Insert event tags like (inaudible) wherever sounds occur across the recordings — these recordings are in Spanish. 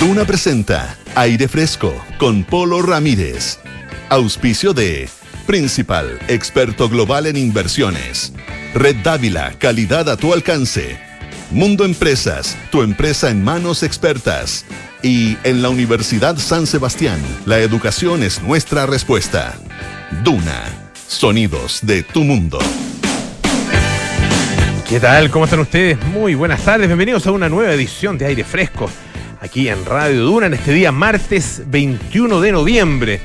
Duna presenta Aire Fresco con Polo Ramírez. Auspicio de Principal, experto global en inversiones. Red Dávila, calidad a tu alcance. Mundo Empresas, tu empresa en manos expertas. Y en la Universidad San Sebastián, la educación es nuestra respuesta. Duna, sonidos de tu mundo. ¿Qué tal? ¿Cómo están ustedes? Muy buenas tardes, bienvenidos a una nueva edición de Aire Fresco aquí en Radio Duna en este día martes 21 de noviembre.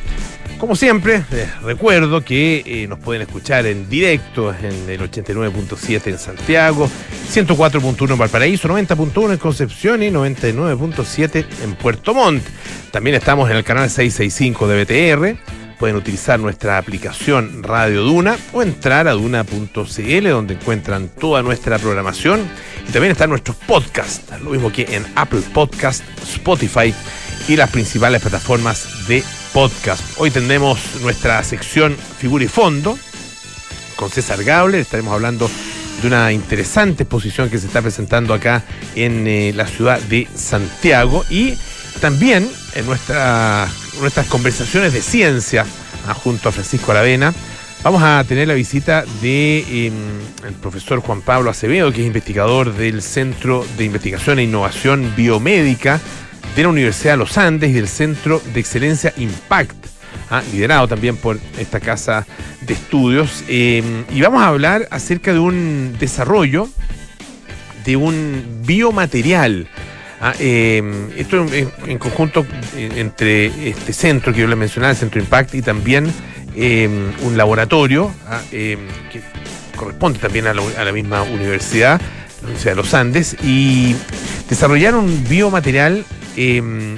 Como siempre, les recuerdo que eh, nos pueden escuchar en directo en el 89.7 en Santiago, 104.1 en Valparaíso, 90.1 en Concepción y 99.7 en Puerto Montt. También estamos en el canal 665 de BTR. Pueden utilizar nuestra aplicación Radio Duna o entrar a duna.cl donde encuentran toda nuestra programación y también están nuestros podcasts, lo mismo que en Apple Podcast, Spotify y las principales plataformas de podcast. Hoy tendremos nuestra sección Figura y Fondo con César Gable. Estaremos hablando de una interesante exposición que se está presentando acá en eh, la ciudad de Santiago y también en nuestra, nuestras conversaciones de ciencia ah, junto a Francisco Aravena. Vamos a tener la visita de em, el profesor Juan Pablo Acevedo, que es investigador del Centro de Investigación e Innovación Biomédica de la Universidad de los Andes y del Centro de Excelencia Impact, ah, liderado también por esta casa de estudios. Em, y vamos a hablar acerca de un desarrollo de un biomaterial. Ah, em, esto en, conjunto eh, entre este centro que yo le mencionaba, el Centro Impact, y también em, un laboratorio ah, que corresponde también a la, misma universidad, la Universidad de los Andes, y desarrollaron un biomaterial Em,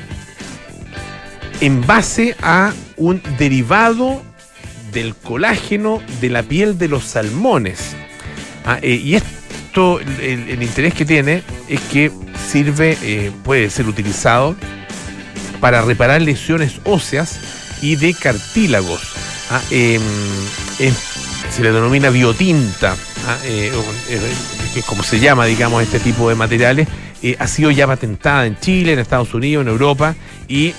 en base a un derivado del colágeno de la piel de los salmones. Ah, eh, y esto, el, interés que tiene es que sirve, eh, puede ser utilizado para reparar lesiones óseas y de cartílagos. Ah, em, se le denomina biotinta, ah, eh, es como se llama, digamos, este tipo de materiales, eh, ha sido ya patentada en Chile, en Estados Unidos, en Europa y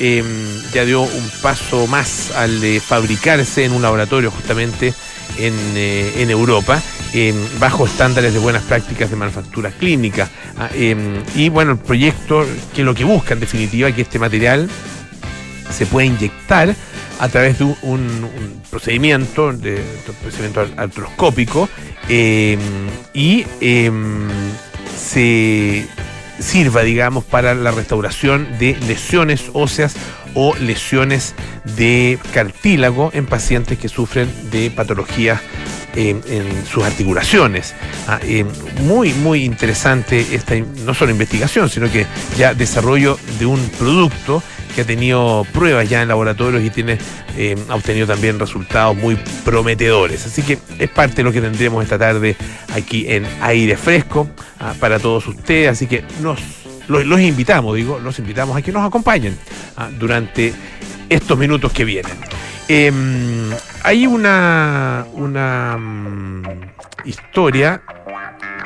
em, ya dio un paso más al de fabricarse en un laboratorio justamente en, Europa em, bajo estándares de buenas prácticas de manufactura clínica. Ah, em, y bueno, el proyecto que lo que busca en definitiva es que este material se pueda inyectar a través de un, procedimiento, de, procedimiento artroscópico y se sirva, digamos, para la restauración de lesiones óseas o lesiones de cartílago en pacientes que sufren de patologías en sus articulaciones. Ah, eh, muy, muy interesante esta, no solo investigación, sino que ya desarrollo de un producto que ha tenido pruebas ya en laboratorios y tiene, eh, ha obtenido también resultados muy prometedores. Así que es parte de lo que tendremos esta tarde aquí en Aire Fresco ah, para todos ustedes. Así que nos los, invitamos, digo, los invitamos a que nos acompañen ah, durante estos minutos que vienen. Em, hay una, una mm, historia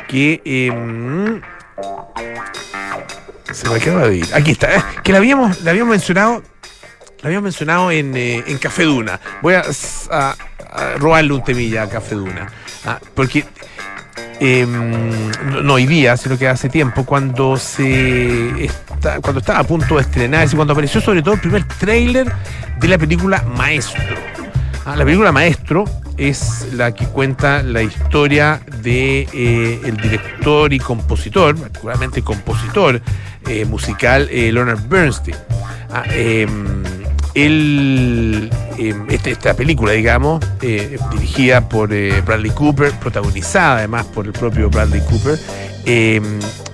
que em, se me acaba de ir. Aquí está, eh, que la habíamos, la habíamos mencionado. La habíamos mencionado en, eh, en Café. Voy a, robarle un temilla a Café Duna. Ah, porque em, no, hoy día, sino que hace tiempo, cuando se está, cuando estaba a punto de estrenarse, cuando apareció sobre todo el primer tráiler de la película Maestro. Ah, la película Maestro es la que cuenta la historia de eh, director y compositor, particularmente compositor eh, musical eh, Leonard Bernstein. Ah, em, em, este, esta película, digamos, dirigida por Bradley Cooper, protagonizada además por el propio Bradley Cooper, em,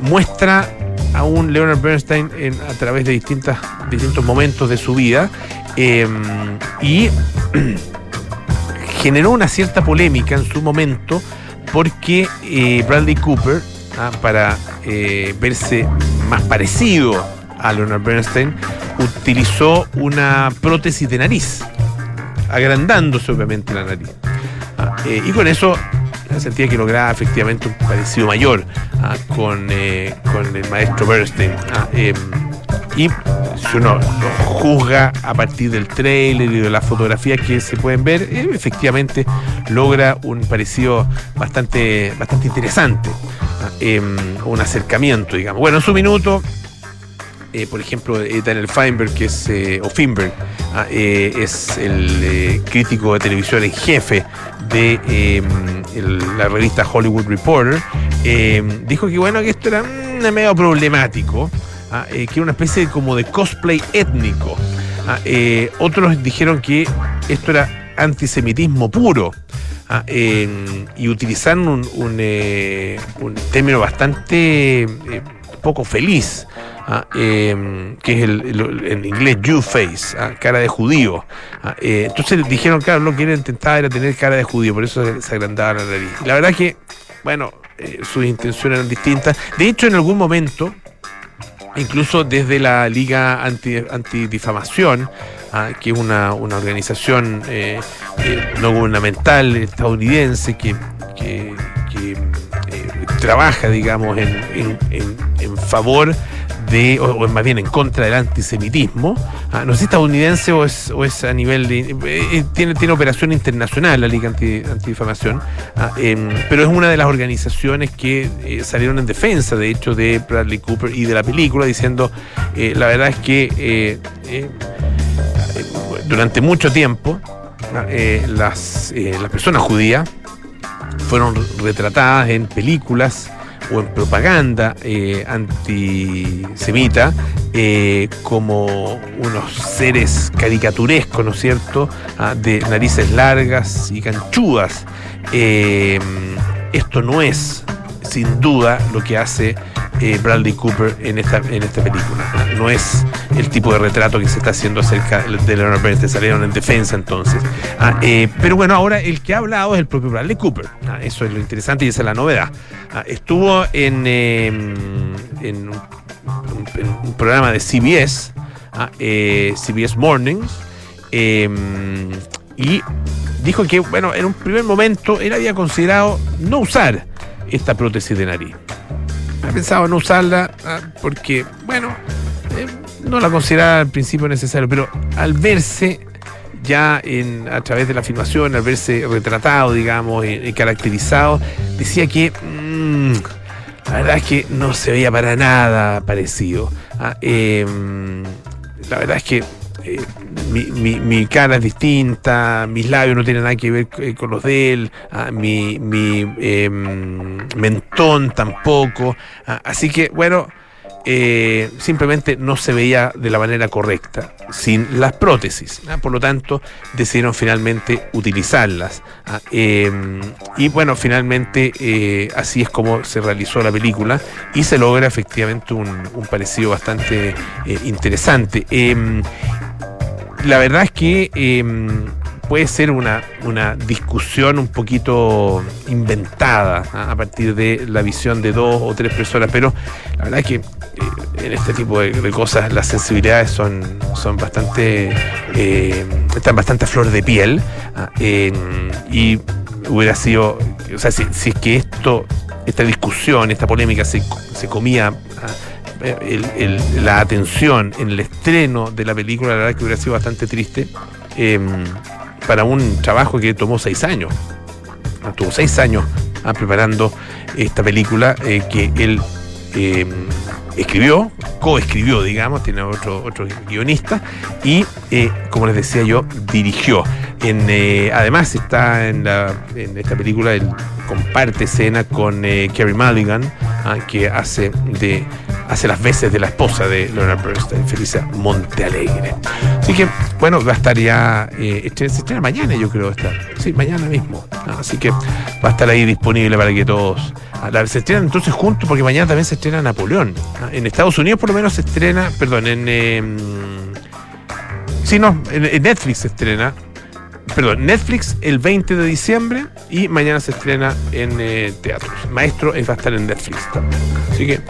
muestra a un Leonard Bernstein a través de distintas, distintos momentos de su vida y (clears throat) generó una cierta polémica en su momento porque eh, Bradley Cooper, ah, para eh, verse más parecido a Leonard Bernstein, utilizó una prótesis de nariz, agrandándose obviamente la nariz. Ah, eh, y con eso sentía que lograba efectivamente un parecido mayor ah, con, con, el maestro Bernstein. Em, y si uno juzga a partir del trailer y de las fotografías que se pueden ver, eh, efectivamente logra un parecido bastante, bastante interesante, em, un acercamiento, digamos. Bueno, en su minuto, eh, por ejemplo, Daniel Feinberg, que es, o Finberg, ah, es el crítico de televisión en jefe de la revista Hollywood Reporter, dijo que bueno, que esto era mm, medio problemático, ah, eh, que era una especie como de cosplay étnico. Ah, eh, otros dijeron que esto era antisemitismo puro. Ah, em, y utilizaron un, eh, término bastante poco feliz em, que es el, en inglés Jew face, cara de judío. Entonces dijeron, claro, lo que él intentaba era tener cara de judío, por eso se, agrandaba la nariz. La verdad que, bueno, sus intenciones eran distintas. De hecho, en algún momento, incluso desde la Liga Anti, Antidifamación, que es una, organización eh, no gubernamental estadounidense que, trabaja, digamos, en, en favor o, más bien en contra del antisemitismo. Ah, no sé si estadounidense o es, o es a nivel de. Eh, eh, tiene, tiene operación internacional la Liga Anti, Antidifamación, ah, em, pero es una de las organizaciones que eh, salieron en defensa, de hecho, de Bradley Cooper y de la película, diciendo: la verdad es que durante mucho tiempo ah, las, las personas judías fueron retratadas en películas o en propaganda eh, antisemita eh, como unos seres caricaturescos, ¿no es cierto?, ah, de narices largas y canchudas. Eh, esto no es, sin duda, lo que hace Bradley Cooper en esta, en esta película. No es el tipo de retrato que se está haciendo acerca de Leonard Bernstein, salieron en defensa entonces. Ah, eh, pero bueno, ahora el que ha hablado es el propio Bradley Cooper. Ah, eso es lo interesante y esa es la novedad. Ah, estuvo en, em, en, un, programa de CBS, CBS Mornings, em, y dijo que, bueno, en un primer momento él había considerado no usar esta prótesis de nariz ha pensado en usarla porque, bueno, eh, no la consideraba al principio necesario, pero al verse ya en, a través de la filmación, al verse retratado, digamos, y, caracterizado, decía que mm, la verdad es que no se veía para nada parecido. Ah, em, la verdad es que eh, mi, cara es distinta, mis labios no tienen nada que ver eh, con los de él, ah, mi, em, mentón tampoco. Ah, así que, bueno, eh, simplemente no se veía de la manera correcta, sin las prótesis. ¿ah? Por lo tanto, decidieron finalmente utilizarlas. Em, y bueno, finalmente así es como se realizó la película y se logra efectivamente un, un parecido bastante interesante. Em, la verdad es que em, puede ser una, una, discusión un poquito inventada ¿ah? a partir de la visión de dos o tres personas, pero la verdad es que eh, en este tipo de, cosas las sensibilidades son, son bastante, eh, están bastante a flor de piel ¿ah? y hubiera sido, o sea, si, si, es que esto, esta discusión, esta polémica se, se comía... ¿ah? la atención en el estreno de la película, la verdad que hubiera sido bastante triste em, para un trabajo que tomó seis años. Tuvo seis años ah, preparando esta película eh, que él em, escribió, coescribió, digamos, tiene otro, otro guionista, y eh, como les decía yo, dirigió. Eh, además está en, en esta película, él comparte escena con Kerry Mulligan, ah, que hace de hace las veces de la esposa de Leonard Bernstein, Felicia Montealegre. Así que, bueno, va a estar ya, eh, se estrena mañana, yo creo, está. Sí, mañana mismo. Ah, así que va a estar ahí disponible para que todos. Ah, se estrenan entonces juntos, porque mañana también se estrena Napoleón. Ah, en Estados Unidos, por lo menos, se estrena, perdón, en. Em, sí, no, en Netflix se estrena perdón, Netflix el 20 de diciembre y mañana se estrena en eh, teatros. Maestro va a estar en Netflix también. Así que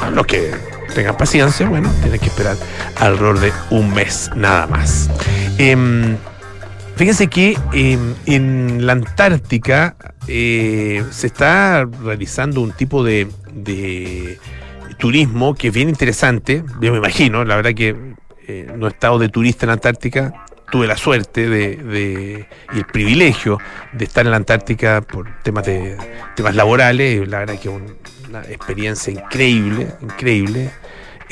a los que tengan paciencia, bueno, tienen que esperar alrededor de un mes nada más. Em, fíjense que em, en la Antártica eh, se está realizando un tipo de, de turismo que es bien interesante, yo me imagino, la verdad que eh, no he estado de turista en la Antártica, tuve la suerte de, y el privilegio de estar en la Antártica por temas de temas laborales, la verdad que es una experiencia increíble, increíble.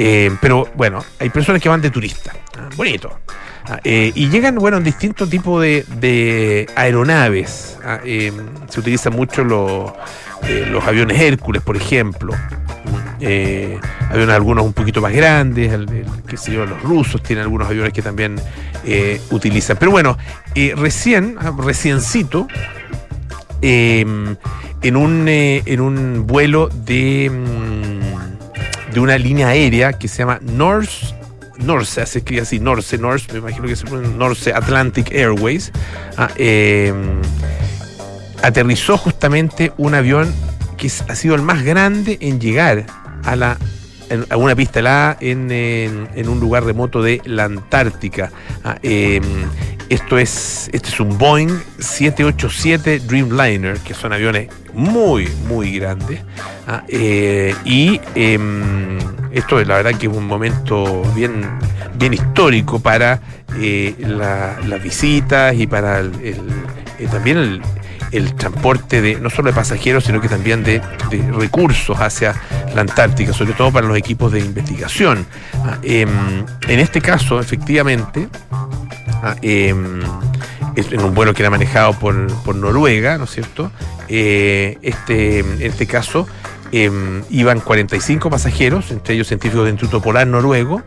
Eh, pero bueno, hay personas que van de turista, ah, bonito. Ah, eh, y llegan, bueno, en distintos tipos de, aeronaves. Ah, eh, se utilizan mucho los, los aviones Hércules, por ejemplo. Eh, aviones algunos un poquito más grandes, el, qué sé los rusos tienen algunos aviones que también eh, utilizan. Pero bueno, eh, recién, ah, reciencito, em, en, un, en un vuelo de, mm, de una línea aérea que se llama Norse Norse, se escribe así, Norse, Norse, me imagino que se pone Norse Atlantic Airways, ah, em, aterrizó justamente un avión que ha sido el más grande en llegar a la a una pista helada en, en, un lugar remoto de la Antártica. Ah, em, esto es, este es un Boeing 787 Dreamliner, que son aviones muy, muy grandes. Ah, eh, y em, esto es la verdad que es un momento bien, bien histórico para eh, las visitas y para el, eh, también el, el transporte de no solo de pasajeros, sino que también de, recursos hacia la Antártica, sobre todo para los equipos de investigación. Ah, em, en este caso, efectivamente, ah, em, en un vuelo que era manejado por, Noruega, ¿no es cierto? Eh, este, en este caso, Em, iban 45 pasajeros, entre ellos científicos del Instituto Polar Noruego,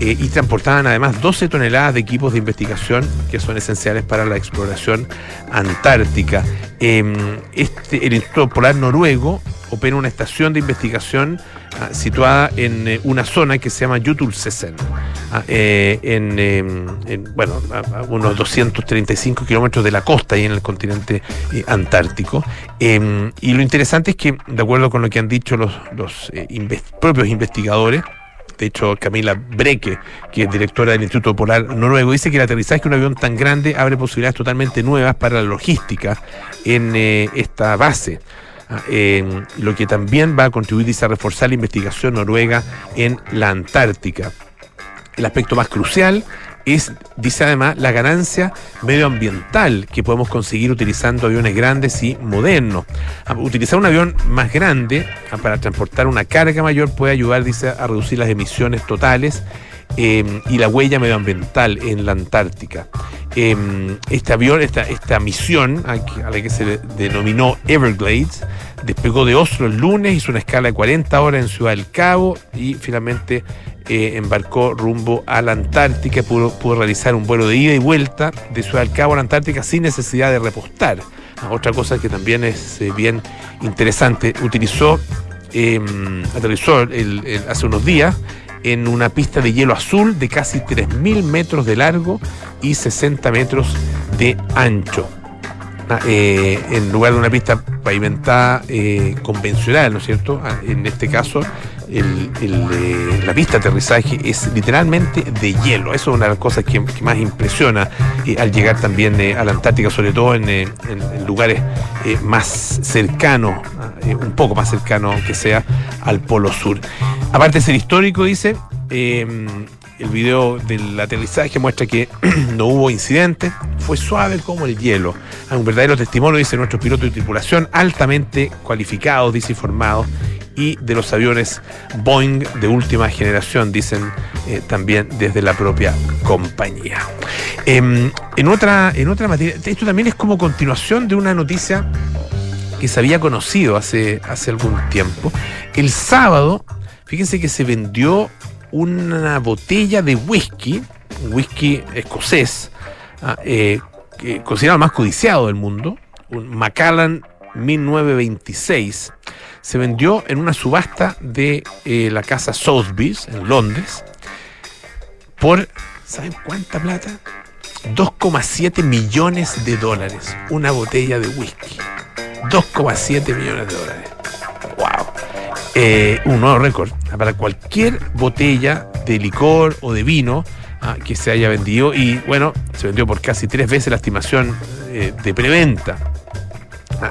eh, y transportaban además 12 toneladas de equipos de investigación que son esenciales para la exploración antártica. Em, este, el Instituto Polar Noruego opera una estación de investigación ah, situada en eh, una zona que se llama Jutulsesen, ah, eh, en, em, en, bueno, a, unos 235 kilómetros de la costa y en el continente eh, antártico. Em, y lo interesante es que, de acuerdo con lo que han dicho los, los propios investigadores, de hecho, Camila Breke, que es directora del Instituto Polar Noruego, dice que el aterrizaje de un avión tan grande abre posibilidades totalmente nuevas para la logística en esta base. Ah, lo que también va a contribuir a reforzar la investigación noruega en la Antártica. El aspecto más crucial es, dice además, la ganancia medioambiental que podemos conseguir utilizando aviones grandes y modernos. Ah, utilizar un avión más grande ah, para transportar una carga mayor puede ayudar, dice, a reducir las emisiones totales em, y la huella medioambiental en la Antártica. Em, este avión, esta, esta misión a, la que se denominó Everglades, despegó de Oslo el lunes, hizo una escala de 40 horas en Ciudad del Cabo y finalmente eh, embarcó rumbo a la Antártica, pudo, pudo realizar un vuelo de ida y vuelta de Ciudad del Cabo a la Antártica sin necesidad de repostar. Ah, otra cosa que también es eh, bien interesante, utilizó, em, aterrizó hace unos días en una pista de hielo azul de casi 3.000 metros de largo y 60 metros de ancho. Ah, eh, en lugar de una pista pavimentada eh, convencional, ¿no es cierto? Ah, en este caso, eh, la pista de aterrizaje es literalmente de hielo. Eso es una de las cosas que, más impresiona al llegar también a la Antártica, sobre todo en, lugares más cercanos, un poco más cercanos que sea al Polo Sur. Aparte de ser histórico, dice, em, el video del aterrizaje muestra que (clears throat) no hubo incidente, fue suave como el hielo. Hay un verdadero testimonio, dice nuestro piloto de tripulación, altamente cualificados, dice informados, y de los aviones Boeing de última generación, dicen eh, también desde la propia compañía. Em, en, otra, en otra materia, esto también es como continuación de una noticia que se había conocido hace, hace algún tiempo. El sábado Fíjense que se vendió una botella de whisky, un whisky escocés, ah, eh, considerado el más codiciado del mundo, un Macallan 1926. Se vendió en una subasta de eh, la casa Sotheby's en Londres por, ¿saben cuánta plata? 2,7 millones de dólares. Una botella de whisky. 2,7 millones de dólares. Eh, un nuevo récord para cualquier botella de licor o de vino ah, que se haya vendido y bueno, se vendió por casi tres veces la estimación eh, de preventa. Ah,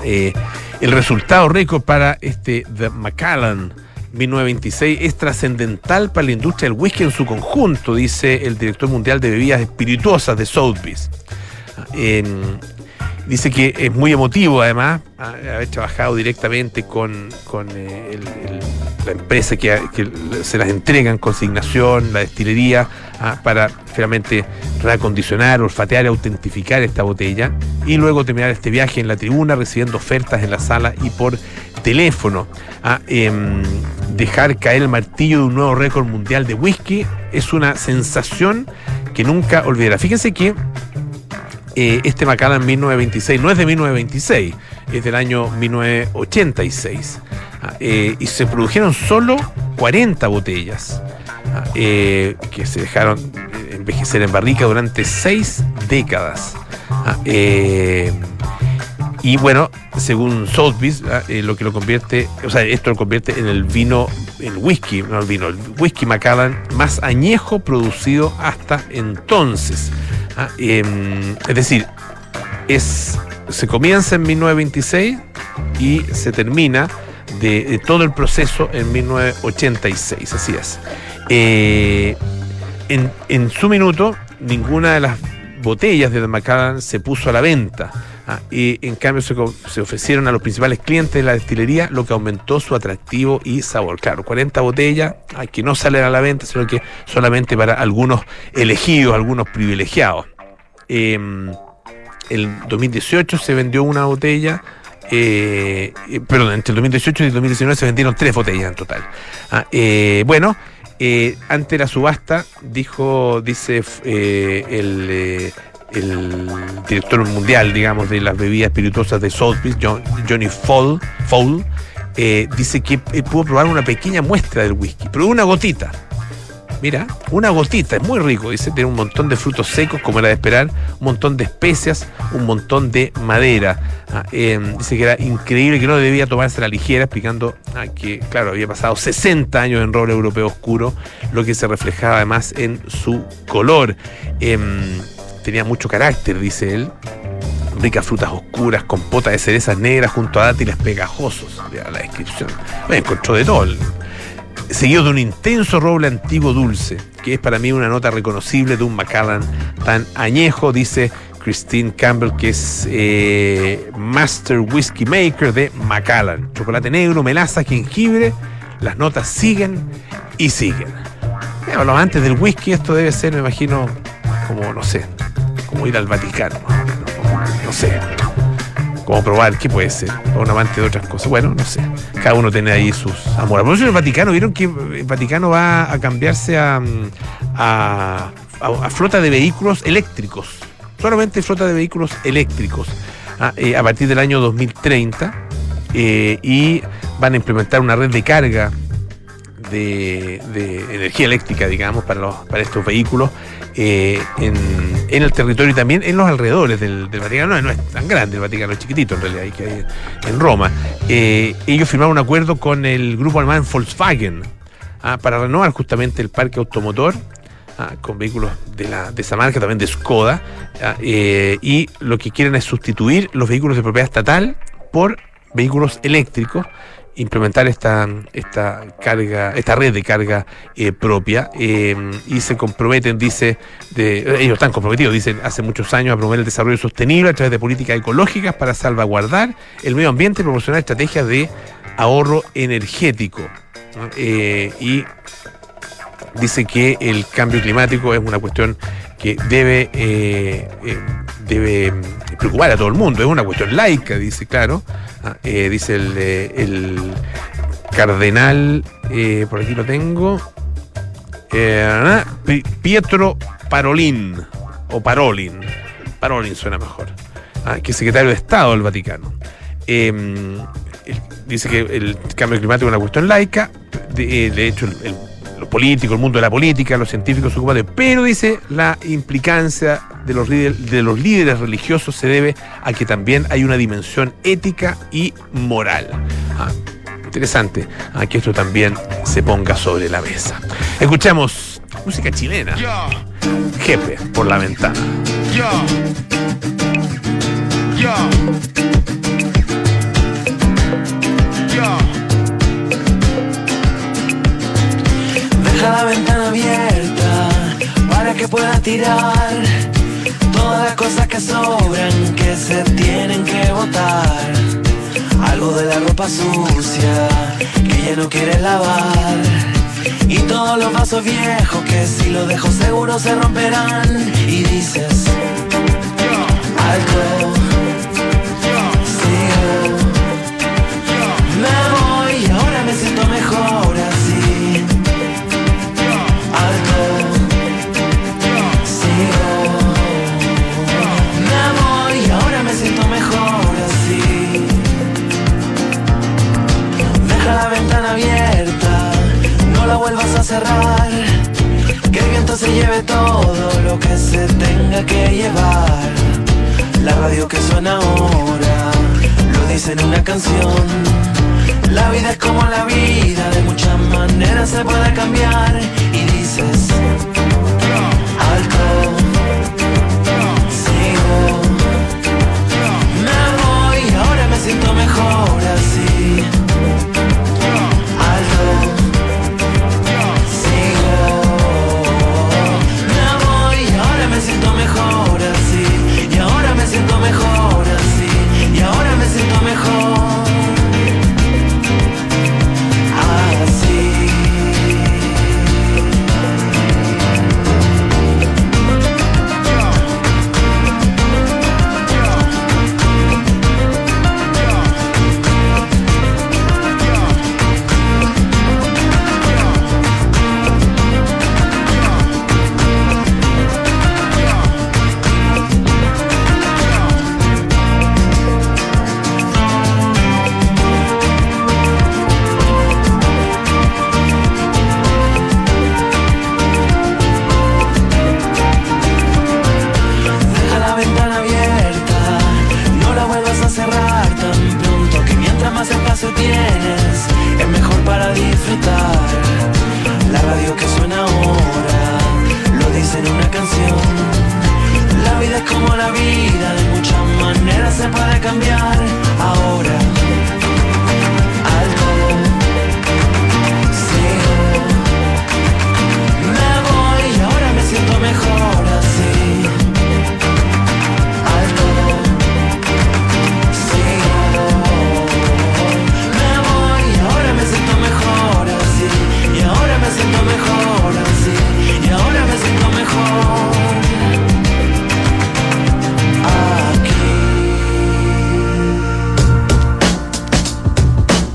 el resultado récord para este The Macallan 1926 es trascendental para la industria del whisky en su conjunto, dice el director mundial de bebidas espirituosas de Sotheby's. dice que es muy emotivo además haber trabajado directamente con, eh, la empresa que, se las entrega en consignación, la destilería, ah, para finalmente reacondicionar, olfatear autentificar esta botella y luego terminar este viaje en la tribuna recibiendo ofertas en la sala y por teléfono. a em, dejar caer el martillo de un nuevo récord mundial de whisky es una sensación que nunca olvidará. Fíjense que eh, este Macallan 1926 no es de 1926, es del año 1986. Ah, eh, y se produjeron solo 40 botellas ah, eh, que se dejaron envejecer en barrica durante seis décadas. Ah, y bueno, según Sotheby's, ah, eh, lo que lo convierte, o sea, esto lo convierte en el vino, el whisky, no el vino, el whisky Macallan más añejo producido hasta entonces. Ah, em, es decir, es, se comienza en 1926 y se termina de, todo el proceso en 1986, así es. Eh, en, en su minuto, ninguna de las botellas de Macallan se puso a la venta. Ah, y en cambio se, ofrecieron a los principales clientes de la destilería, lo que aumentó su atractivo y sabor. Claro, 40 botellas que no salen a la venta, sino que solamente para algunos elegidos, algunos privilegiados. En el 2018 se vendió una botella. Eh, eh, perdón, entre el 2018 y el 2019 se vendieron tres botellas en total. Ah, eh, bueno, ante la subasta, dijo, dice el, el director mundial, digamos, de las bebidas espirituosas de Sotheby's, Johnny Fall, eh, dice que pudo probar una pequeña muestra del whisky, pero una gotita. Mira, una gotita, es muy rico, dice, tiene un montón de frutos secos, como era de esperar, un montón de especias, un montón de madera. Ah, em, dice que era increíble, que no debía tomarse la ligera, explicando ah, que, claro, había pasado 60 años en roble europeo oscuro, lo que se reflejaba además en su color. Em, tenía mucho carácter, dice él. Ricas frutas oscuras, con pota de cerezas negras junto a dátiles pegajosos. la descripción. Me encontró de todo. Seguido de un intenso roble antiguo dulce, que es para mí una nota reconocible de un Macallan tan añejo, dice Christine Campbell, que es eh, Master Whiskey Maker de Macallan. Chocolate negro, melaza, jengibre, las notas siguen y siguen. Bueno, los del whisky, esto debe ser, me imagino, como, no sé, como ir al Vaticano. No, sé. Como probar, ¿qué puede ser? O un amante de otras cosas. Bueno, no sé. Cada uno tiene ahí sus amores. Por eso el Vaticano, ¿vieron que el Vaticano va a cambiarse a, a, flota de vehículos eléctricos? Solamente flota de vehículos eléctricos. Ah, eh, a partir del año 2030 eh, y van a implementar una red de carga de, energía eléctrica, digamos, para, los, para estos vehículos eh, en, el territorio y también en los alrededores del, Vaticano. No, es tan grande el Vaticano, es chiquitito en realidad, hay que en Roma. Eh, ellos firmaron un acuerdo con el grupo alemán Volkswagen ah, para renovar justamente el parque automotor. Ah, con vehículos de, la, de esa marca, también de Skoda, ah, eh, y lo que quieren es sustituir los vehículos de propiedad estatal por vehículos eléctricos implementar esta, esta carga, esta red de carga eh, propia eh, y se comprometen, dice, de, ellos están comprometidos, dicen, hace muchos años a promover el desarrollo sostenible a través de políticas ecológicas para salvaguardar el medio ambiente y promocionar estrategias de ahorro energético. Eh, y dice que el cambio climático es una cuestión que debe, debe preocupar a todo el mundo, es una cuestión laica, dice, claro, Ah, eh, dice el, eh, cardenal, eh, por aquí lo tengo, Pietro Parolin, o Parolin, Parolin suena mejor, ah, que es secretario de Estado del Vaticano. Em, dice que el cambio climático es una cuestión laica, de, hecho el los políticos, el mundo de la política, los científicos se ocupan de. Pero dice, la implicancia de los, de los líderes religiosos se debe a que también hay una dimensión ética y moral. Ah, interesante ah, que esto también se ponga sobre la mesa. Escuchamos música chilena. Jefe por la ventana. Deja la ventana abierta para que pueda tirar todas las cosas que sobran que se tienen que botar. Algo de la ropa sucia que ya no quiere lavar. Y todos los vasos viejos que si los dejo seguro se romperán. Y dices, alto, cerrar. Que el viento se lleve todo lo que se tenga que llevar. La radio que suena ahora lo dice en una canción. La vida es como la vida, de muchas maneras se puede cambiar. Y dices, alto, sigo. Me voy, ahora me siento mejor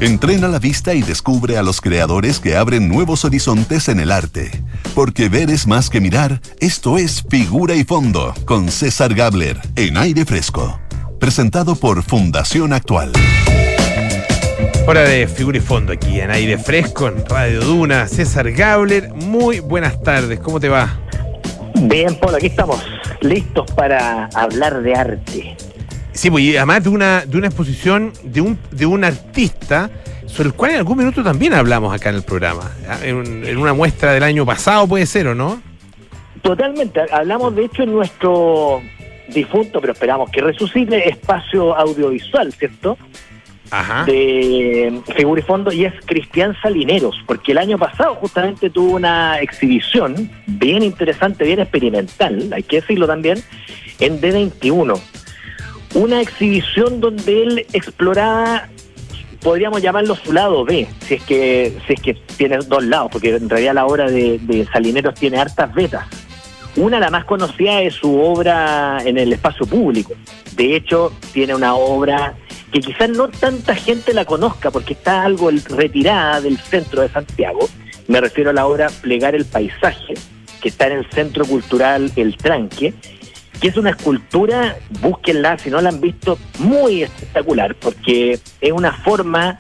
Entrena la vista y descubre a los creadores que abren nuevos horizontes en el arte. Porque ver es más que mirar, esto es Figura y Fondo, con César Gabler, en aire fresco. Presentado por Fundación Actual. Hora de figura y fondo aquí en aire fresco, en Radio Duna. César Gabler, muy buenas tardes. ¿Cómo te va? Bien, Polo, aquí estamos, listos para hablar de arte. Sí, pues y además de una, de una exposición de un, de un artista sobre el cual en algún minuto también hablamos acá en el programa. en una muestra del año pasado puede ser, ¿o no? Totalmente, hablamos de hecho en nuestro difunto, pero esperamos que resucite, espacio audiovisual, ¿cierto? Ajá. De figura y fondo, y es Cristian Salineros, porque el año pasado justamente tuvo una exhibición bien interesante, bien experimental, hay que decirlo también, en D21. Una exhibición donde él exploraba, podríamos llamarlo su lado B, si es que, si es que tiene dos lados, porque en realidad la obra de, de Salineros tiene hartas vetas. Una, la más conocida, es su obra en el espacio público. De hecho, tiene una obra que quizás no tanta gente la conozca porque está algo retirada del centro de Santiago. Me refiero a la obra Plegar el Paisaje, que está en el Centro Cultural El Tranque, que es una escultura, búsquenla si no la han visto, muy espectacular, porque es una forma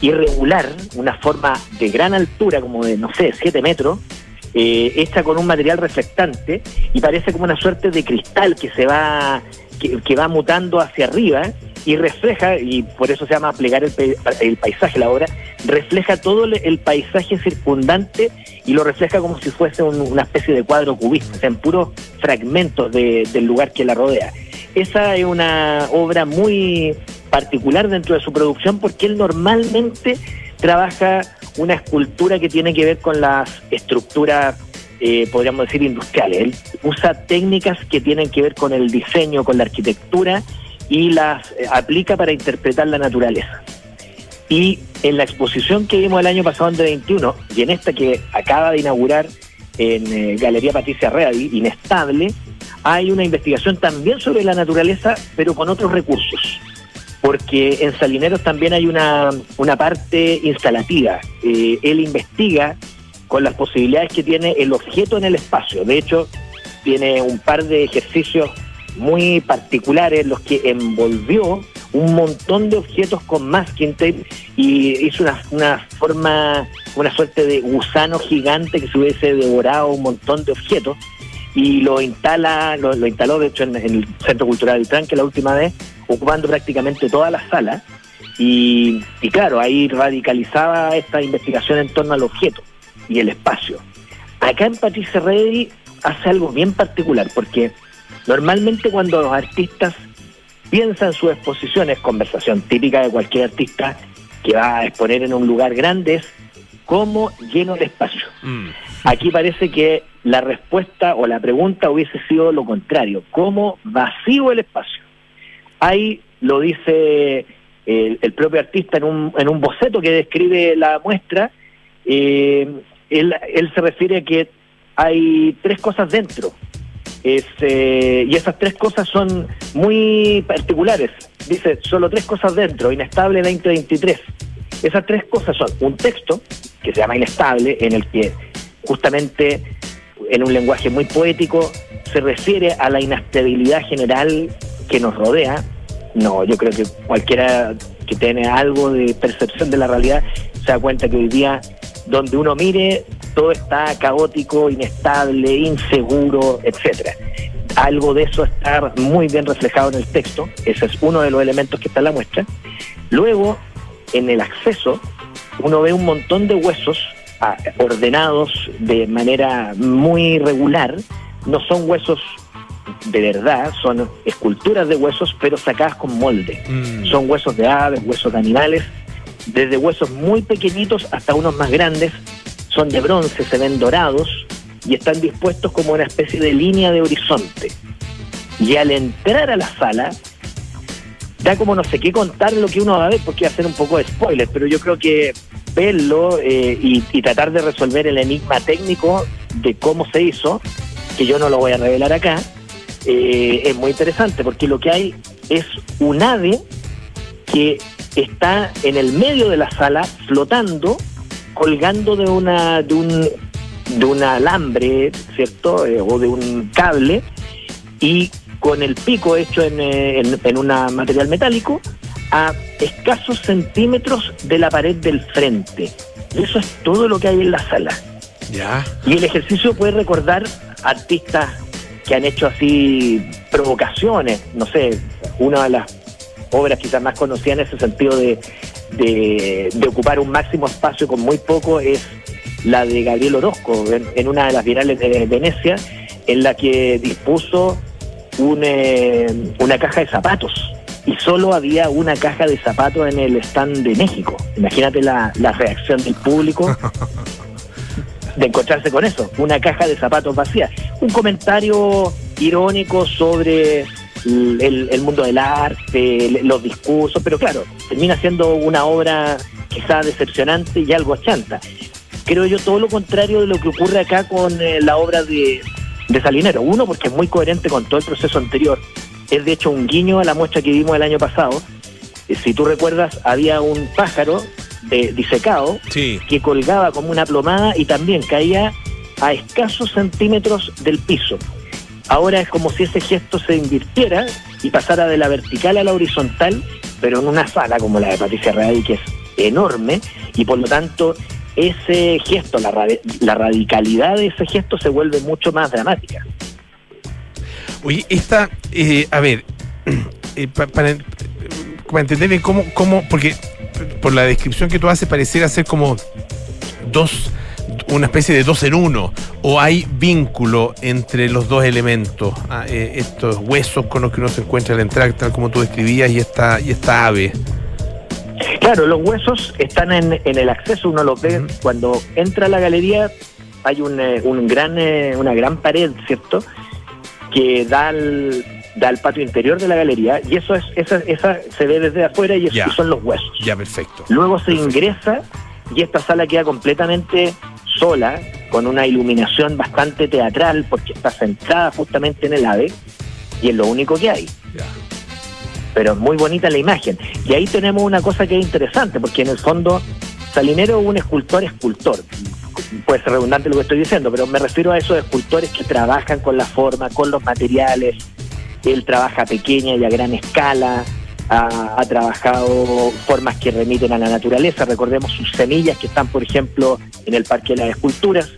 irregular, una forma de gran altura, como de, no sé, 7 metros, eh, hecha con un material reflectante y parece como una suerte de cristal que se va, que, que va mutando hacia arriba y refleja, y por eso se llama plegar el, el paisaje la obra, refleja todo el paisaje circundante y lo refleja como si fuese un- una especie de cuadro cubista, o sea, en puros fragmentos de- del lugar que la rodea. Esa es una obra muy particular dentro de su producción porque él normalmente trabaja una escultura que tiene que ver con las estructuras, eh, podríamos decir, industriales. Él usa técnicas que tienen que ver con el diseño, con la arquitectura y las eh, aplica para interpretar la naturaleza. Y en la exposición que vimos el año pasado en 21 y en esta que acaba de inaugurar en eh, Galería Patricia Readi, Inestable, hay una investigación también sobre la naturaleza, pero con otros recursos. Porque en Salineros también hay una, una parte instalativa. Eh, él investiga con las posibilidades que tiene el objeto en el espacio. De hecho, tiene un par de ejercicios muy particulares, los que envolvió un montón de objetos con masking tape y hizo una, una forma, una suerte de gusano gigante que se hubiese devorado un montón de objetos y lo instala, lo, instaló de hecho en, el Centro Cultural del Tranque la última vez, ocupando prácticamente toda la sala. Y, claro, ahí radicalizaba esta investigación en torno al objeto y el espacio. Acá en Patricia Reddy hace algo bien particular, porque normalmente cuando los artistas piensan sus exposiciones, conversación típica de cualquier artista que va a exponer en un lugar grande, es cómo lleno el espacio. Mm. Aquí parece que la respuesta o la pregunta hubiese sido lo contrario, ¿cómo vacío el espacio? Ahí lo dice el, propio artista en un, en un boceto que describe la muestra, eh, él, se refiere a que hay tres cosas dentro, eh, y esas tres cosas son muy particulares. Dice, solo tres cosas dentro, inestable 2023. Esas tres cosas son un texto, que se llama inestable, en el que justamente en un lenguaje muy poético, se refiere a la inestabilidad general que nos rodea. No, yo creo que cualquiera que tiene algo de percepción de la realidad se da cuenta que hoy día, donde uno mire, todo está caótico, inestable, inseguro, etcétera. Algo de eso está muy bien reflejado en el texto, ese es uno de los elementos que está en la muestra. Luego, en el acceso, uno ve un montón de huesos ordenados de manera muy regular, no son huesos de verdad, son esculturas de huesos, pero sacadas con molde. Mm. Son huesos de aves, huesos de animales, desde huesos muy pequeñitos hasta unos más grandes, son de bronce, se ven dorados y están dispuestos como una especie de línea de horizonte. Y al entrar a la sala, da como no sé qué contar lo que uno va a ver, porque va a ser un poco de spoiler, pero yo creo que verlo eh, y, tratar de resolver el enigma técnico de cómo se hizo, que yo no lo voy a revelar acá, eh, es muy interesante porque lo que hay es un ave que está en el medio de la sala flotando, colgando de una de un de un alambre, ¿cierto? Eh, o de un cable y con el pico hecho en, en, en un material metálico a escasos centímetros de la pared del frente. Eso es todo lo que hay en la sala. Ya. Y el ejercicio puede recordar artistas que han hecho así provocaciones, no sé, una de las obras quizás más conocidas en ese sentido de, de, ocupar un máximo espacio con muy poco es la de Gabriel Orozco, en, una de las virales de Venecia, en la que dispuso un, eh, una caja de zapatos y solo había una caja de zapatos en el stand de México. Imagínate la, reacción del público (laughs) de encontrarse con eso, una caja de zapatos vacía. Un comentario irónico sobre el, mundo del arte, los discursos, pero claro, termina siendo una obra quizá decepcionante y algo chanta. Creo yo todo lo contrario de lo que ocurre acá con eh, la obra de, de Salinero. Uno, porque es muy coherente con todo el proceso anterior es de hecho un guiño a la muestra que vimos el año pasado. Eh, si tú recuerdas, había un pájaro de, disecado que colgaba como una plomada y también caía a escasos centímetros del piso. Ahora es como si ese gesto se invirtiera y pasara de la vertical a la horizontal, pero en una sala como la de Patricia Real, que es enorme, y por lo tanto ese gesto, la, la radicalidad de ese gesto se vuelve mucho más dramática. Oye, esta, eh, a ver, (clears throat) eh, para, entender cómo, cómo, porque por la descripción que tú haces pareciera ser como dos, una especie de dos en uno, o hay vínculo entre los dos elementos, ah, eh, estos huesos con los que uno se encuentra al entrar, tal como tú describías, y esta, y esta ave. Claro, los huesos están en, en el acceso, uno los ve cuando entra a la galería, hay un, eh, un gran, eh, una gran pared, ¿cierto? Que da al, da al patio interior de la galería y eso es esa, esa se ve desde afuera y, eso, Ya. y son los huesos. Ya, perfecto. Luego se Perfecto. ingresa y esta sala queda completamente sola, con una iluminación bastante teatral, porque está centrada justamente en el ave, y es lo único que hay. Pero es muy bonita la imagen. Y ahí tenemos una cosa que es interesante, porque en el fondo Salinero es un escultor escultor. Puede ser redundante lo que estoy diciendo, pero me refiero a esos escultores que trabajan con la forma, con los materiales. Él trabaja a pequeña y a gran escala, ha, trabajado formas que remiten a la naturaleza. Recordemos sus semillas que están, por ejemplo, en el Parque de las Esculturas,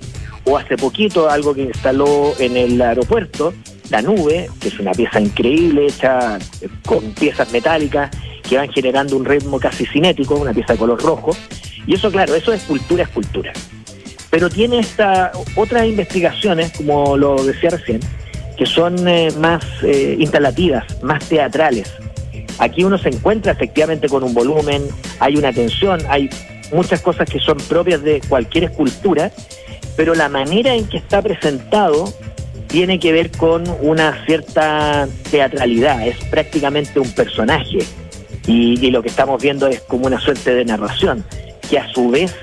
o hace poquito algo que instaló en el aeropuerto, la nube, que es una pieza increíble hecha eh, con piezas metálicas que van generando un ritmo casi cinético, una pieza de color rojo. Y eso, claro, eso es escultura, escultura. Pero tiene esta, otras investigaciones, como lo decía recién, que son eh, más eh, instalativas, más teatrales. Aquí uno se encuentra efectivamente con un volumen, hay una tensión, hay muchas cosas que son propias de cualquier escultura, pero la manera en que está presentado tiene que ver con una cierta teatralidad, es prácticamente un personaje. Y, lo que estamos viendo es como una suerte de narración, que a su vez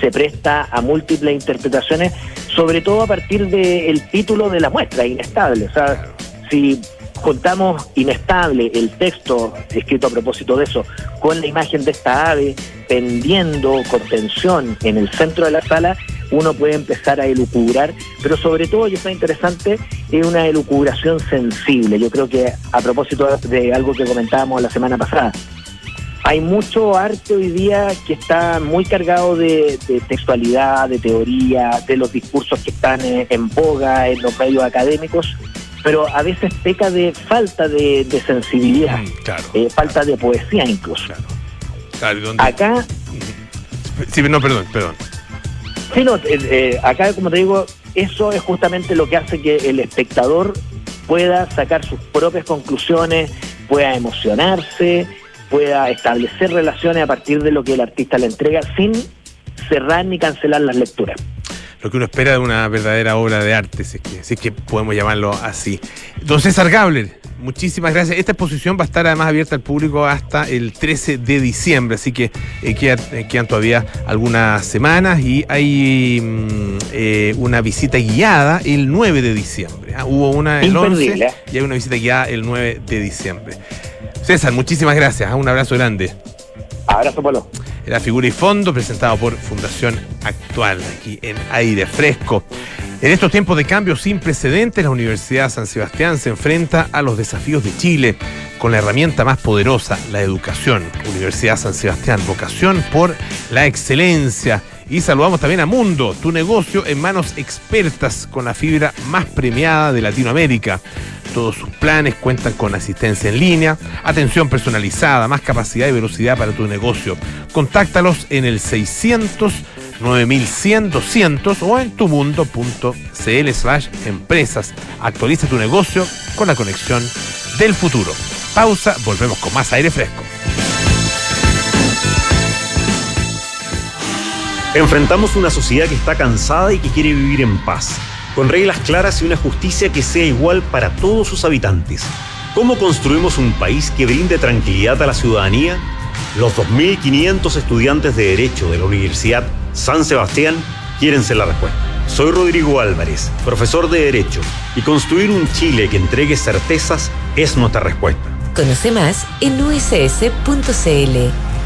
se presta a múltiples interpretaciones, sobre todo a partir del título de la muestra, inestable. O sea, si contamos inestable el texto escrito a propósito de eso, con la imagen de esta ave pendiendo con tensión en el centro de la sala, uno puede empezar a elucubrar, pero sobre todo, y eso es interesante, es una elucubración sensible. Yo creo que a propósito de algo que comentábamos la semana pasada, hay mucho arte hoy día que está muy cargado de, textualidad, de teoría, de los discursos que están eh, en boga en los medios académicos, pero a veces peca de falta de, de sensibilidad, Mm, claro. eh, falta de poesía incluso. Acá, Sí, no, perdón, perdón. sí, no, eh, eh, acá como te digo, eso es justamente lo que hace que el espectador pueda sacar sus propias conclusiones, pueda emocionarse, pueda establecer relaciones a partir de lo que el artista le entrega sin cerrar ni cancelar las lecturas. Lo que uno espera de una verdadera obra de arte, si es que, si es que podemos llamarlo así. Don César Gabler, muchísimas gracias. Esta exposición va a estar además abierta al público hasta el 13 de diciembre, así que eh, eh, quedan todavía algunas semanas y hay mm, eh, una visita guiada el 9 de diciembre. Ah, Hubo una el 11 Imperdible. y hay una visita guiada el 9 de diciembre. César, muchísimas gracias. ah, Un abrazo grande. Abrazo, Polo. Era Figura y Fondo, presentado por Fundación Actual, aquí en Aire Fresco. En estos tiempos de cambio sin precedentes, la Universidad San Sebastián se enfrenta a los desafíos de Chile con la herramienta más poderosa, la educación. Universidad San Sebastián, vocación por la excelencia. Y saludamos también a Mundo, tu negocio en manos expertas con la fibra más premiada de Latinoamérica. Todos sus planes cuentan con asistencia en línea, atención personalizada, más capacidad y velocidad para tu negocio. Contáctalos en el 600 9100 200 o en tumundo.cl slash empresas. Actualiza tu negocio con la conexión del futuro. Pausa, volvemos con más aire fresco. Enfrentamos una sociedad que está cansada y que quiere vivir en paz, con reglas claras y una justicia que sea igual para todos sus habitantes. ¿Cómo construimos un país que brinde tranquilidad a la ciudadanía? Los 2.500 estudiantes de Derecho de la Universidad San Sebastián quieren ser la respuesta. Soy Rodrigo Álvarez, profesor de Derecho, y construir un Chile que entregue certezas es nuestra respuesta. Conoce más en uss.cl.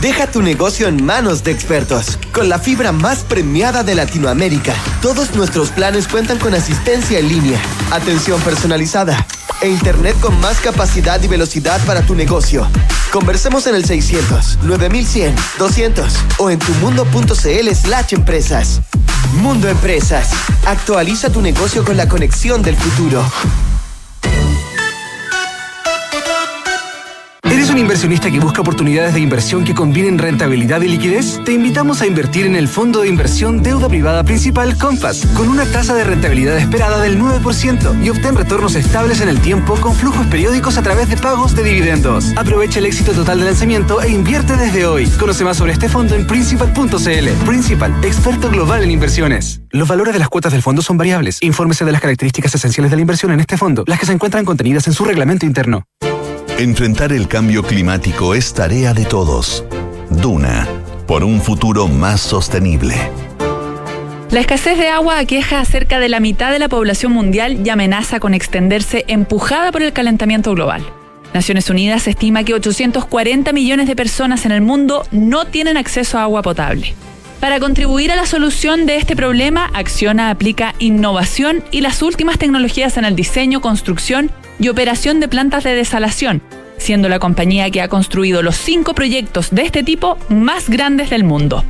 Deja tu negocio en manos de expertos. Con la fibra más premiada de Latinoamérica. Todos nuestros planes cuentan con asistencia en línea, atención personalizada, e internet con más capacidad y velocidad para tu negocio. Conversemos en el 600 9100 200 o en tumundo.cl slash empresas. Mundo Empresas. Actualiza tu negocio con la conexión del futuro. Inversionista que busca oportunidades de inversión que combinen rentabilidad y liquidez? Te invitamos a invertir en el fondo de inversión deuda privada principal Compass, con una tasa de rentabilidad esperada del 9% y obtén retornos estables en el tiempo con flujos periódicos a través de pagos de dividendos. Aprovecha el éxito total de lanzamiento e invierte desde hoy. Conoce más sobre este fondo en principal.cl. Principal, experto global en inversiones. Los valores de las cuotas del fondo son variables. Infórmese de las características esenciales de la inversión en este fondo, las que se encuentran contenidas en su reglamento interno. Enfrentar el cambio climático es tarea de todos. Duna, por un futuro más sostenible. La escasez de agua aqueja a cerca de la mitad de la población mundial y amenaza con extenderse empujada por el calentamiento global. Naciones Unidas estima que 840 millones de personas en el mundo no tienen acceso a agua potable. Para contribuir a la solución de este problema, Acciona aplica innovación y las últimas tecnologías en el diseño, construcción y operación de plantas de desalación, siendo la compañía que ha construido los cinco proyectos de este tipo más grandes del mundo.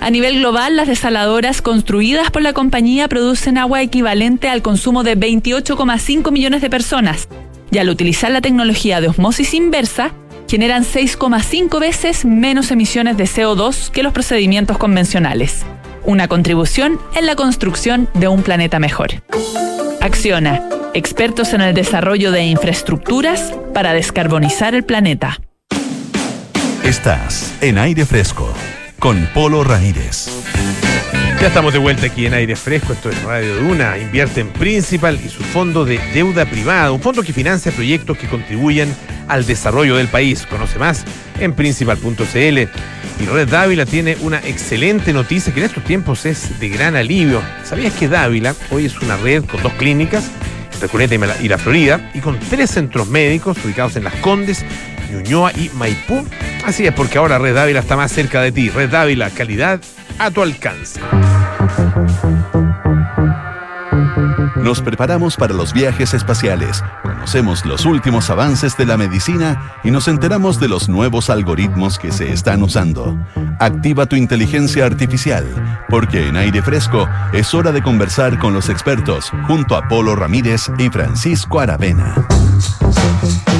A nivel global, las desaladoras construidas por la compañía producen agua equivalente al consumo de 28,5 millones de personas, y al utilizar la tecnología de osmosis inversa, generan 6,5 veces menos emisiones de CO2 que los procedimientos convencionales. Una contribución en la construcción de un planeta mejor. Acciona, expertos en el desarrollo de infraestructuras para descarbonizar el planeta. Estás en aire fresco con Polo Ramírez. Ya estamos de vuelta aquí en aire fresco, esto es Radio Duna, invierte en Principal y su fondo de deuda privada, un fondo que financia proyectos que contribuyen al desarrollo del país. Conoce más en principal.cl. Y Red Dávila tiene una excelente noticia que en estos tiempos es de gran alivio. ¿Sabías que Dávila hoy es una red con dos clínicas, Recoleta y la Florida, y con tres centros médicos ubicados en Las Condes, Ñuñoa y Maipú? Así es, porque ahora Red Dávila está más cerca de ti. Red Dávila, calidad a tu alcance. Nos preparamos para los viajes espaciales, conocemos los últimos avances de la medicina y nos enteramos de los nuevos algoritmos que se están usando. Activa tu inteligencia artificial, porque en aire fresco es hora de conversar con los expertos junto a Polo Ramírez y Francisco Aravena.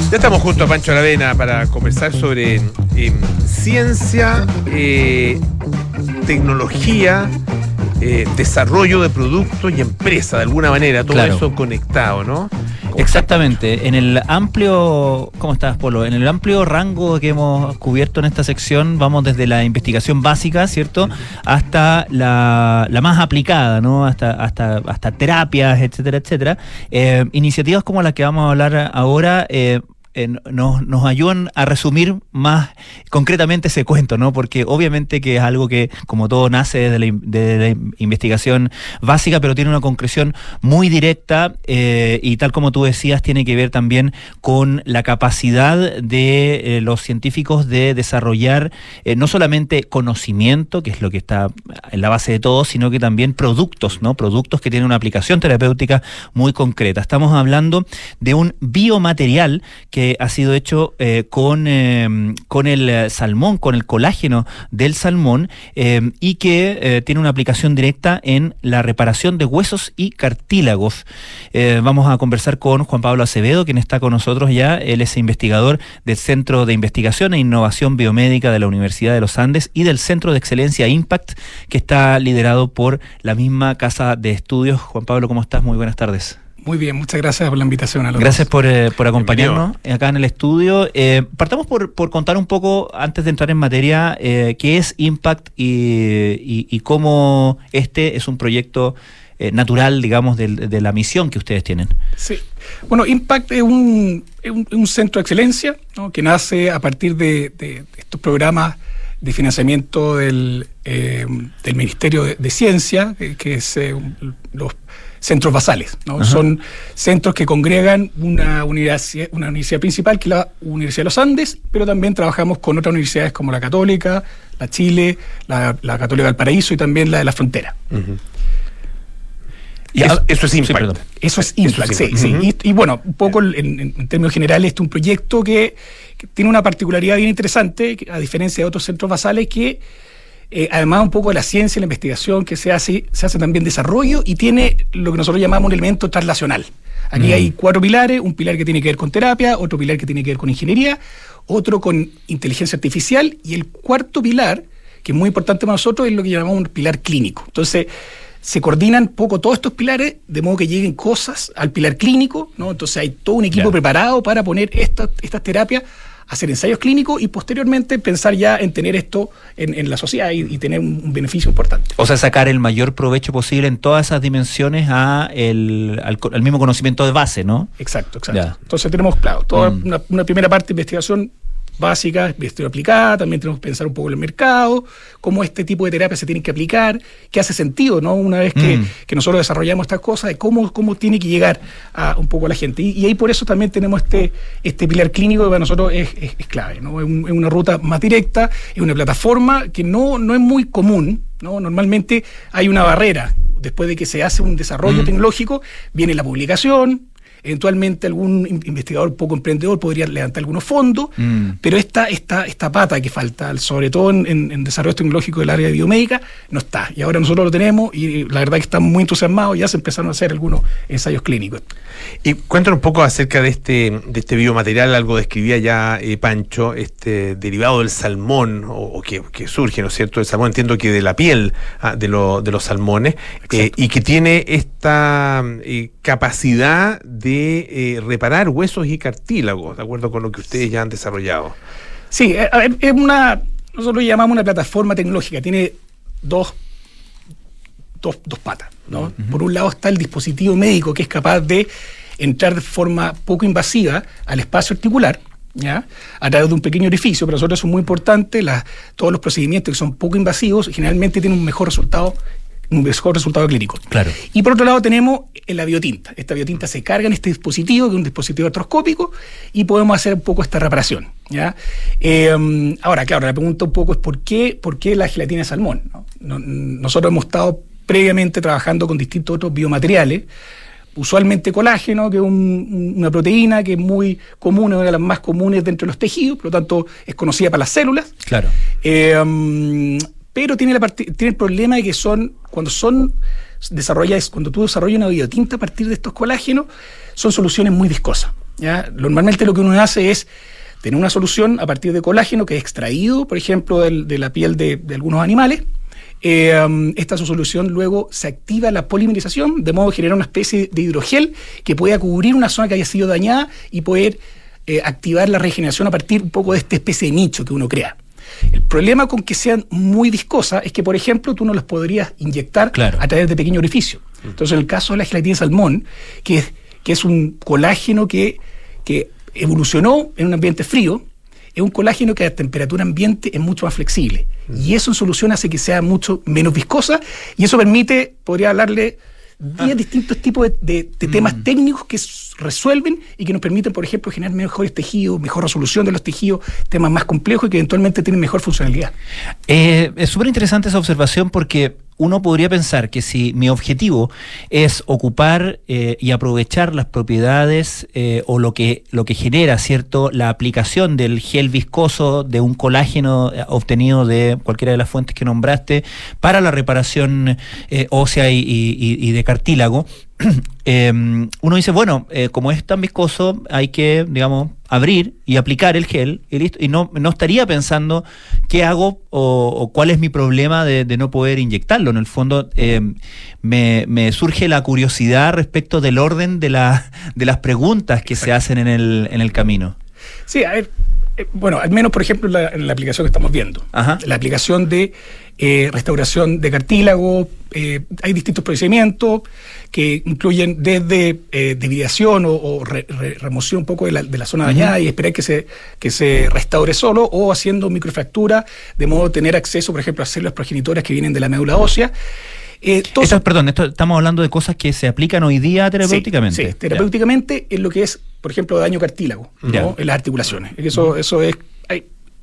Ya estamos junto a Pancho Aravena para conversar sobre eh, ciencia, eh, tecnología, eh, desarrollo de productos y empresa, de alguna manera, todo eso conectado, ¿no? Exactamente. En el amplio, ¿cómo estás, Polo? En el amplio rango que hemos cubierto en esta sección, vamos desde la investigación básica, ¿cierto? Hasta la, más aplicada, ¿no? Hasta, hasta, hasta terapias, etcétera, etcétera. Eh, iniciativas como las que vamos a hablar ahora, eh, eh, nos, nos, ayudan a resumir más concretamente ese cuento, ¿no? Porque obviamente que es algo que, como todo, nace desde la, investigación básica, pero tiene una concreción muy directa eh, y tal como tú decías, tiene que ver también con la capacidad de eh, los científicos de desarrollar no solamente conocimiento, que es lo que está en la base de todo, sino que también productos, ¿no? Productos que tienen una aplicación terapéutica muy concreta. Estamos hablando de un biomaterial que ha sido hecho eh, con, eh, con el eh, salmón, con el colágeno del salmón y que tiene una aplicación directa en la reparación de huesos y cartílagos. vamos a conversar con Juan Pablo Acevedo, quien está con nosotros ya. Él es investigador del Centro de Investigación e Innovación Biomédica de la Universidad de los Andes y del Centro de Excelencia Impact, que está liderado por la misma casa de estudios. Juan Pablo, ¿cómo estás? Muy buenas tardes. Muy bien, muchas gracias por la invitación. A gracias por, eh, por, acompañarnos acá en el estudio. Eh, partamos por, por, contar un poco, antes de entrar en materia, eh, qué es Impact y, y, cómo este es un proyecto natural, digamos, de, de, la misión que ustedes tienen. Sí. Bueno, Impact es un, un, centro de excelencia que nace a partir de, de, estos programas de financiamiento del, del Ministerio de, Ciencia, que es los centros basales. ¿no? Son centros que congregan una universidad, una universidad principal, que es la Universidad de los Andes, pero también trabajamos con otras universidades como la Católica, la Chile, la, Católica del Paraíso y también la de la Frontera. Y eso, eso es Impact. Eso es Impact, Eso es sí, sí. Y, y bueno, un poco en, términos generales, este es un proyecto que, que tiene una particularidad bien interesante, a diferencia de otros centros basales, que eh, además un poco de la ciencia y la investigación que se hace, se hace también desarrollo y tiene lo que nosotros llamamos un elemento translacional. Aquí Mm. hay cuatro pilares, un pilar que tiene que ver con terapia, otro pilar que tiene que ver con ingeniería, otro con inteligencia artificial y el cuarto pilar, que es muy importante para nosotros, es lo que llamamos un pilar clínico. Entonces, se coordinan poco todos estos pilares de modo que lleguen cosas al pilar clínico, ¿no? Entonces hay todo un equipo preparado para poner estas estas terapias, hacer ensayos clínicos y posteriormente pensar ya en tener esto en, en la sociedad y, y tener un, un beneficio importante. O sea, sacar el mayor provecho posible en todas esas dimensiones a el, al, al mismo conocimiento de base, ¿no? Exacto, exacto. Ya. Entonces tenemos, claro, toda Mm. una, una primera parte de investigación básica, investigación aplicada, también tenemos que pensar un poco en el mercado, cómo este tipo de terapias se tienen que aplicar, qué hace sentido, ¿no? Una vez que, Mm. que nosotros desarrollamos estas cosas, de cómo, cómo tiene que llegar a un poco a la gente. Y, y ahí por eso también tenemos este, este pilar clínico que para nosotros es, es- es clave, ¿no? Es, un- es una ruta más directa, es una plataforma que no, no es muy común, ¿no? Normalmente hay una barrera. Después de que se hace un desarrollo Mm. tecnológico, viene la publicación, eventualmente algún in- investigador poco emprendedor podría levantar algunos fondos, Mm. pero esta, esta, esta pata que falta, sobre todo en, en- en desarrollo tecnológico del área de biomédica, no está. Y ahora nosotros lo tenemos y la verdad que estamos muy entusiasmados, ya se empezaron a hacer algunos ensayos clínicos. Y cuéntanos un poco acerca de este, de este biomaterial, algo describía ya eh, Pancho, este derivado del salmón, o, o que, que surge, ¿no es cierto? El salmón, entiendo que de la piel ah, de, lo- de los salmones, eh, y que tiene esta eh, capacidad de eh, reparar huesos y cartílagos, de acuerdo con lo que ustedes ya han desarrollado. Sí, eh, es una, nosotros lo llamamos una plataforma tecnológica, tiene dos, dos, dos patas. ¿no? Por un lado está el dispositivo médico que es capaz de entrar de forma poco invasiva al espacio articular. ¿Ya? a través de un pequeño orificio, para nosotros eso es muy importante, las- todos los procedimientos que son poco invasivos generalmente tienen un mejor resultado, un mejor resultado clínico. Claro. Y por otro lado tenemos eh, la biotinta. Esta biotinta se carga en este dispositivo, que es un dispositivo artroscópico, y podemos hacer un poco esta reparación. ¿ya? Eh, ahora, claro, la pregunta un poco es ¿por qué, por qué la gelatina de salmón? ¿no? No- nosotros hemos estado previamente trabajando con distintos otros biomateriales, usualmente colágeno, que es un- un- una proteína que es muy común, es una de las más comunes dentro de los tejidos, por lo tanto es conocida para las células. Claro. Eh, mm, pero tiene, la tiene el problema de que son, cuando son desarrolladas, cuando tú desarrollas una biotinta a partir de estos colágenos, son soluciones muy viscosas. Normalmente lo que uno hace es tener una solución a partir de colágeno que es extraído, por ejemplo, de la piel de, de algunos animales. Eh, esta solución luego se activa la polimerización, de modo que genera una especie de hidrogel que pueda cubrir una zona que haya sido dañada y poder eh, activar la regeneración a partir un poco de esta especie de nicho que uno crea. El problema con que sean muy viscosas es que, por ejemplo, tú no las podrías inyectar Claro. a través de pequeños orificios. Entonces, en el caso de la gelatina de salmón, que es, que es un colágeno que, que evolucionó en un ambiente frío, es un colágeno que a temperatura ambiente es mucho más flexible. Y eso en solución hace que sea mucho menos viscosa y eso permite, podría hablarle, 10 distintos tipos de, de- de temas técnicos que resuelven y que nos permiten, por ejemplo, generar mejores tejidos, mejor resolución de los tejidos, temas más complejos y que eventualmente tienen mejor funcionalidad. Eh, es súper interesante esa observación porque uno podría pensar que si mi objetivo es ocupar eh, y aprovechar las propiedades eh, o lo que, lo que genera, ¿cierto?, la aplicación del gel viscoso de un colágeno eh, obtenido de cualquiera de las fuentes que nombraste para la reparación eh, ósea y, y- de cartílago, eh, (clears throat) uno dice, bueno, eh, como es tan viscoso, hay que, digamos, abrir y aplicar el gel y listo. Y no, no estaría pensando qué hago o, o cuál es mi problema de, de no poder inyectarlo. En el fondo, eh, me, me surge la curiosidad respecto del orden de, la, de las preguntas que se hacen en el, en el camino. Sí, a ver, eh, bueno, al menos por ejemplo en la, en la aplicación que estamos viendo. Ajá. La aplicación de eh, restauración de cartílago, eh, hay distintos procedimientos que incluyen desde deviación o, o re- re- remoción un poco de la, de la zona dañada y esperar que se, que se restaure solo o haciendo microfractura de modo tener acceso, por ejemplo, a células progenitoras que vienen de la médula ósea. Eh, todo Esto, eso- perdón, esto, estamos hablando de cosas que se aplican hoy día terapéuticamente. Sí, sí, terapéuticamente es lo que es, por ejemplo, daño cartílago. ¿no? en las articulaciones. Es que Eso, eso es.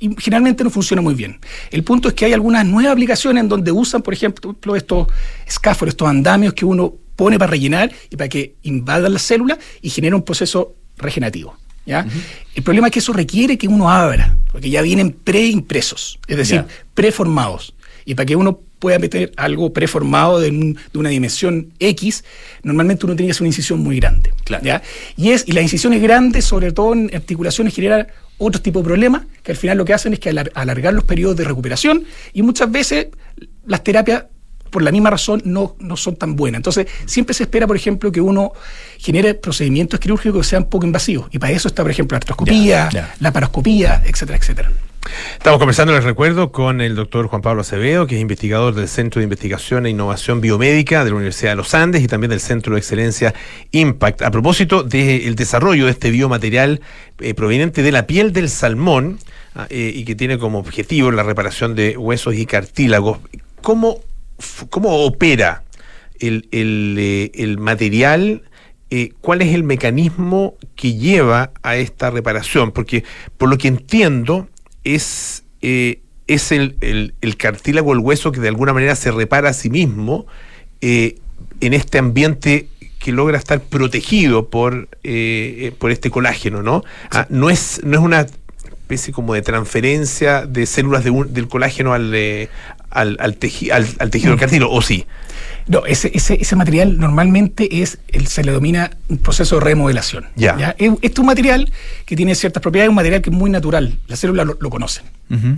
y generalmente no funciona muy bien. El punto es que hay algunas nuevas aplicaciones en donde usan, por ejemplo, estos escáforos, estos andamios que uno pone para rellenar y para que invada las células y genera un proceso regenerativo. ¿ya? El problema es que eso requiere que uno abra, porque ya vienen preimpresos, es decir, Ya. preformados. Y para que uno pueda meter algo preformado de, un- de una dimensión X, normalmente uno tiene que hacer una incisión muy grande. ¿ya? Y, es, y las incisiones grandes, sobre todo en articulaciones, generan otro tipo de problemas que al final lo que hacen es que alar- alargar los periodos de recuperación y muchas veces las terapias por la misma razón no, no son tan buenas. Entonces, siempre se espera, por ejemplo, que uno genere procedimientos quirúrgicos que sean poco invasivos. Y para eso está, por ejemplo, la artroscopía, la paroscopía, etcétera, etcétera. Estamos conversando, les recuerdo, con el doctor Juan Pablo Acevedo, que es investigador del Centro de Investigación e Innovación Biomédica de la Universidad de los Andes y también del Centro de Excelencia Impact. A propósito del desarrollo de este biomaterial eh, proveniente de la piel del salmón ah, eh, y que tiene como objetivo la reparación de huesos y cartílagos, ¿cómo, cómo opera el, el, eh, material? ¿Cuál es el mecanismo que lleva a esta reparación? Porque por lo que entiendo es, eh, es el, el- el cartílago, el hueso que de alguna manera se repara a sí mismo eh, en este ambiente que logra estar protegido por, eh, eh, por este colágeno, ¿no? Ah, no, es, no es una especie como de transferencia de células de un- del colágeno al, al, al, teji- al- al tejido del cartílago, ¿o sí? No, ese, ese, ese material normalmente es, el, se le domina un proceso de remodelación. Ya. Es, este es un material que tiene ciertas propiedades, un material que es muy natural. Las células lo, lo conocen.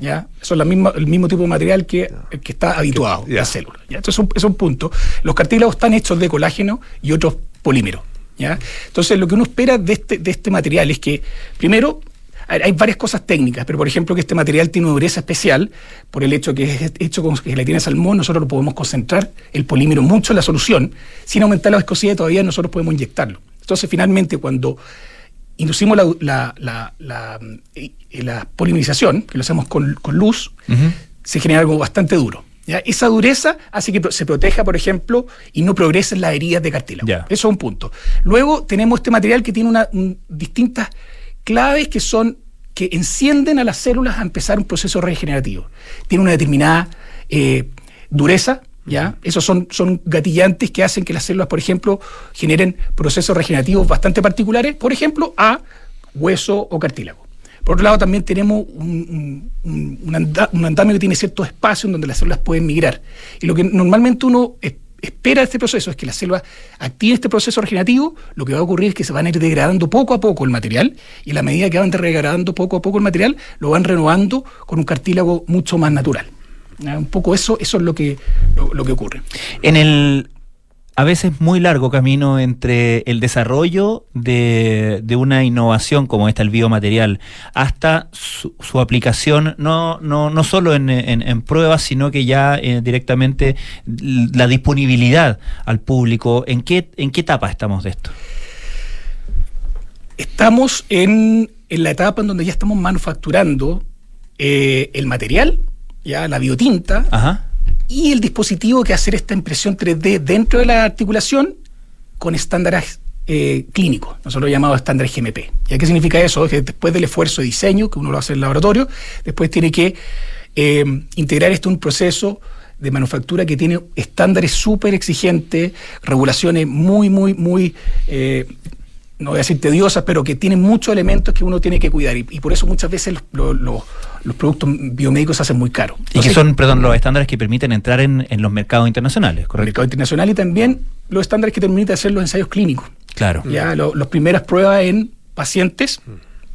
¿ya? Eso es la misma, el mismo tipo de material que, que está habituado la célula. ¿ya? Entonces es un, es un punto. Los cartílagos están hechos de colágeno y otros polímeros. ¿ya? Entonces lo que uno espera de este, de este material es que, primero, hay varias cosas técnicas, pero por ejemplo que este material tiene una dureza especial por el hecho que es hecho con gelatina de salmón, nosotros lo podemos concentrar el polímero mucho en la solución, sin aumentar la viscosidad todavía nosotros podemos inyectarlo. Entonces finalmente cuando inducimos la, la, la, la, eh, polimerización, que lo hacemos con, con luz, se genera algo bastante duro. ¿ya? Esa dureza hace que se proteja, por ejemplo, y no progresen las heridas de cartílago. Eso es un punto. Luego tenemos este material que tiene una, un- distintas claves que son que encienden a las células a empezar un proceso regenerativo. Tiene una determinada eh, dureza, ¿ya? Esos son, son gatillantes que hacen que las células, por ejemplo, generen procesos regenerativos bastante particulares, por ejemplo, a hueso o cartílago. Por otro lado, también tenemos un, un- un- un anda- un andamio que tiene cierto espacio en donde las células pueden migrar. Y lo que normalmente uno espera este proceso es que las células activen este proceso regenerativo, lo que va a ocurrir es que se van a ir degradando poco a poco el material, y a la medida que van degradando poco a poco el material, lo van renovando con un cartílago mucho más natural. ¿ya? Un poco eso, eso es lo que, lo que ocurre. En el a veces muy largo camino entre el desarrollo de, de una innovación como esta, el biomaterial, hasta su, su aplicación, no, no, no solo en, en- en pruebas, sino que ya eh, directamente la disponibilidad al público. ¿En qué, ¿En qué etapa estamos de esto? Estamos en, en la etapa en donde ya estamos manufacturando eh, el material, ya la biotinta, y el dispositivo que hacer esta impresión 3D dentro de la articulación con estándares eh, clínicos, nosotros llamamos estándares GMP. ¿Ya qué significa eso? Que después del esfuerzo de diseño, que uno lo hace en el laboratorio, después tiene que eh, integrar esto en un proceso de manufactura que tiene estándares súper exigentes, regulaciones muy, muy, muy, eh, no voy a decir tediosas, pero que tienen muchos elementos que uno tiene que cuidar. Y, y por eso muchas veces los, los- los- los productos biomédicos se hacen muy caros. Y que son, perdón, los estándares que permiten entrar en, en los mercados internacionales, ¿correcto? mercado internacional y también los estándares que te permiten hacer los ensayos clínicos. Claro. Ya lo- las primeras pruebas en pacientes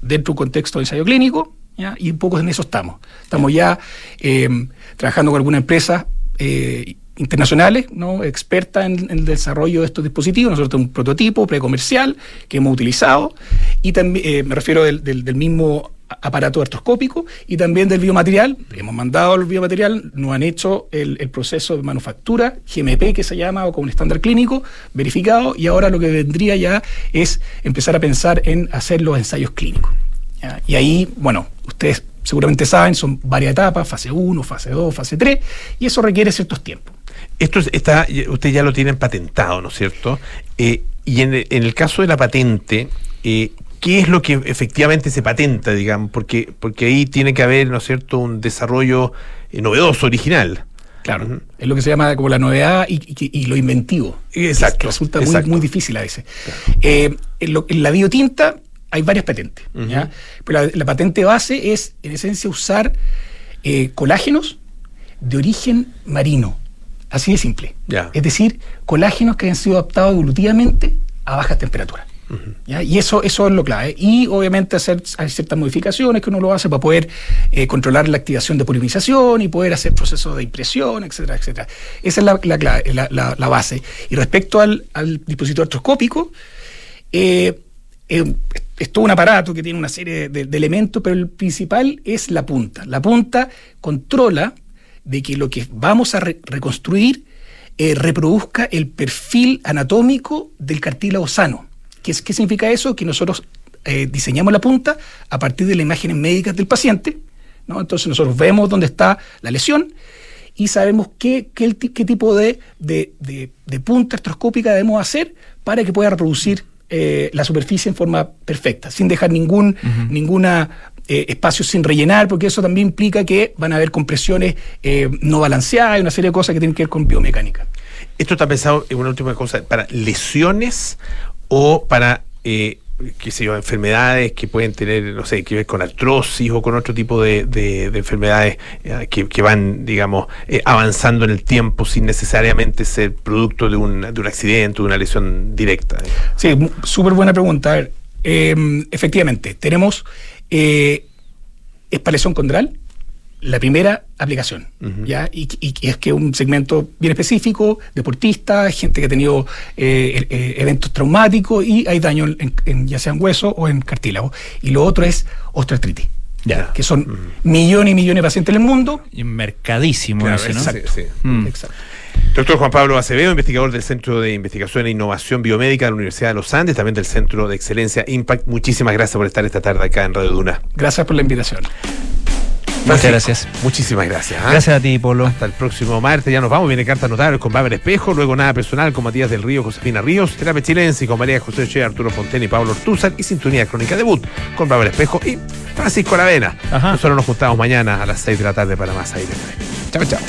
dentro de un contexto de ensayo clínico, ¿ya? y un poco en eso estamos. Estamos ya eh, trabajando con algunas empresas eh, internacionales, ¿no? expertas en, en el desarrollo de estos dispositivos. Nosotros tenemos un prototipo precomercial que hemos utilizado, y también eh, me refiero del, del- del mismo aparato artroscópico y también del biomaterial. Hemos mandado el biomaterial, nos han hecho el, proceso de manufactura, GMP que se llama, o con un estándar clínico verificado, y ahora lo que vendría ya es empezar a pensar en hacer los ensayos clínicos. Y ahí, bueno, ustedes seguramente saben, son varias etapas, fase 1, fase 2, fase 3, y eso requiere ciertos tiempos. Esto es- está, ustedes ya lo tienen patentado, ¿no es cierto? Eh, y en el caso de la patente, eh, ¿qué es lo que efectivamente se patenta, digamos? Porque, porque ahí tiene que haber, ¿no es cierto?, un desarrollo eh, novedoso, original. Claro, es lo que se llama como la novedad y, y- y lo inventivo. Exacto, Resulta exacto. Muy, muy difícil a veces. Eh, en, lo- en la biotinta hay varias patentes, ¿ya? pero la, la patente base es, en esencia, usar eh, colágenos de origen marino. Así de simple. Ya. Es decir, colágenos que han sido adaptados evolutivamente a bajas temperaturas. Y eso, eso es lo clave. Y obviamente hacer hay ciertas modificaciones que uno lo hace para poder eh, controlar la activación de polinización y poder hacer procesos de impresión, etcétera, etcétera. Esa es la, la clave, la, la- base. Y respecto al, dispositivo artroscópico, eh, eh, es todo un aparato que tiene una serie de, elementos, pero el principal es la punta. La punta controla de que lo que vamos a re- reconstruir reproduzca el perfil anatómico del cartílago sano. ¿Qué, qué significa eso? Que nosotros eh, diseñamos la punta a partir de las imágenes médicas del paciente. ¿no? Entonces nosotros vemos dónde está la lesión y sabemos qué, qué, tipo de, de- de- de punta artroscópica debemos hacer para que pueda reproducir eh, la superficie en forma perfecta, sin dejar ningún ninguna eh, espacio sin rellenar, porque eso también implica que van a haber compresiones no balanceadas y una serie de cosas que tienen que ver con biomecánica. ¿Esto está pensado en una última cosa para lesiones o para, eh, qué sé yo, enfermedades que pueden tener, no sé, que ver con artrosis o con otro tipo de, de- de enfermedades eh, que, que van, digamos, eh, avanzando en el tiempo sin necesariamente ser producto de un, de un accidente, de una lesión directa? Sí, súper buena pregunta. A ver, eh, efectivamente, tenemos eh, espalesión condral, la primera aplicación, ¿ya? Y, y- y es que un segmento bien específico, deportistas, gente que ha tenido eh, eh, eventos traumáticos y hay daño en, en- ya sea en hueso o en cartílago. Y lo otro es osteoartritis. Ya. Que son millones y millones de pacientes en el mundo. Y mercadísimo Claro, ese, ¿no? exacto, sí. Mm. Exacto. Doctor Juan Pablo Acevedo, investigador del Centro de Investigación e Innovación Biomédica de la Universidad de los Andes, también del Centro de Excelencia Impact. Muchísimas gracias por estar esta tarde acá en Radio Duna. Gracias por la invitación. Muchas gracias. Muchísimas gracias. ¿ah? Gracias a ti, Polo. Hasta el próximo martes, ya nos vamos. Viene carta notable con Bárbara Espejo, luego nada personal con Matías del Río, Josefina Ríos, Terapia Chilense con María José Che, Arturo Fonten y Pablo Ortúzar y Sintonía Crónica Debut con Bárbara Espejo y Francisco Aravena. Nosotros nos juntamos mañana a las 6 de la tarde para más aire. Chao, chao.